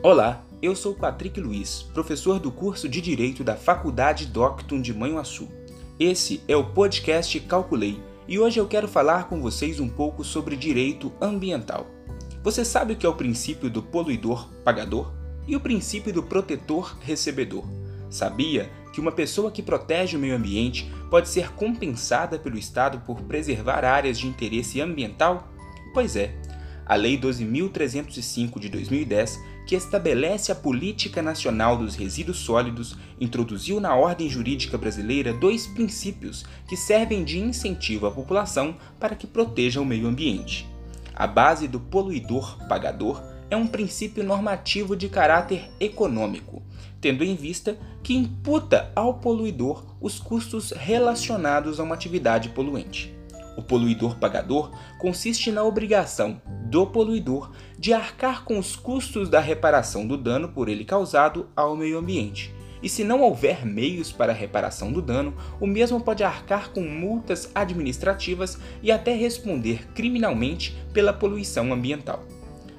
Olá, eu sou Patrick Luiz, professor do curso de Direito da Faculdade Docton de Manhuaçu. Esse é o podcast Calculei e hoje eu quero falar com vocês um pouco sobre direito ambiental. Você sabe o que é o princípio do poluidor pagador e o princípio do protetor recebedor? Sabia que uma pessoa que protege o meio ambiente pode ser compensada pelo Estado por preservar áreas de interesse ambiental? Pois é, a Lei 12.305 de 2010, que estabelece a Política Nacional dos Resíduos Sólidos, introduziu na ordem jurídica brasileira dois princípios que servem de incentivo à população para que proteja o meio ambiente. A base do poluidor pagador é um princípio normativo de caráter econômico, tendo em vista que imputa ao poluidor os custos relacionados a uma atividade poluente. O poluidor pagador consiste na obrigação do poluidor de arcar com os custos da reparação do dano por ele causado ao meio ambiente. E se não houver meios para a reparação do dano, o mesmo pode arcar com multas administrativas e até responder criminalmente pela poluição ambiental.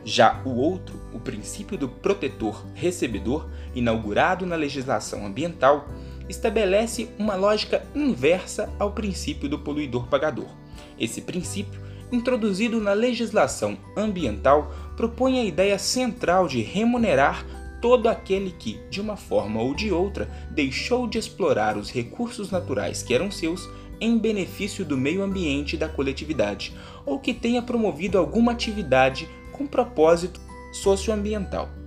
Já o outro, o princípio do protetor recebedor, inaugurado na legislação ambiental, estabelece uma lógica inversa ao princípio do poluidor pagador esse princípio, introduzido na legislação ambiental, propõe a ideia central de remunerar todo aquele que, de uma forma ou de outra, deixou de explorar os recursos naturais que eram seus em benefício do meio ambiente e da coletividade, ou que tenha promovido alguma atividade com propósito socioambiental.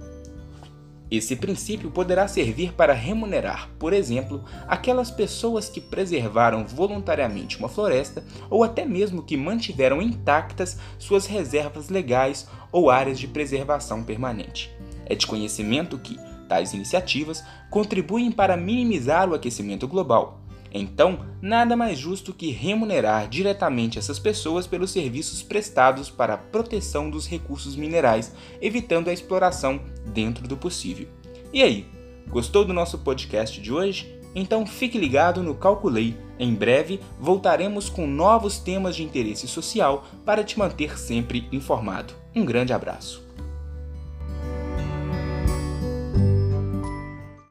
Esse princípio poderá servir para remunerar, por exemplo, aquelas pessoas que preservaram voluntariamente uma floresta ou até mesmo que mantiveram intactas suas reservas legais ou áreas de preservação permanente. É de conhecimento que tais iniciativas contribuem para minimizar o aquecimento global, então, nada mais justo que remunerar diretamente essas pessoas pelos serviços prestados para a proteção dos recursos minerais, evitando a exploração dentro do possível. E aí, gostou do nosso podcast de hoje? Então fique ligado no Calculei. Em breve voltaremos com novos temas de interesse social para te manter sempre informado. Um grande abraço.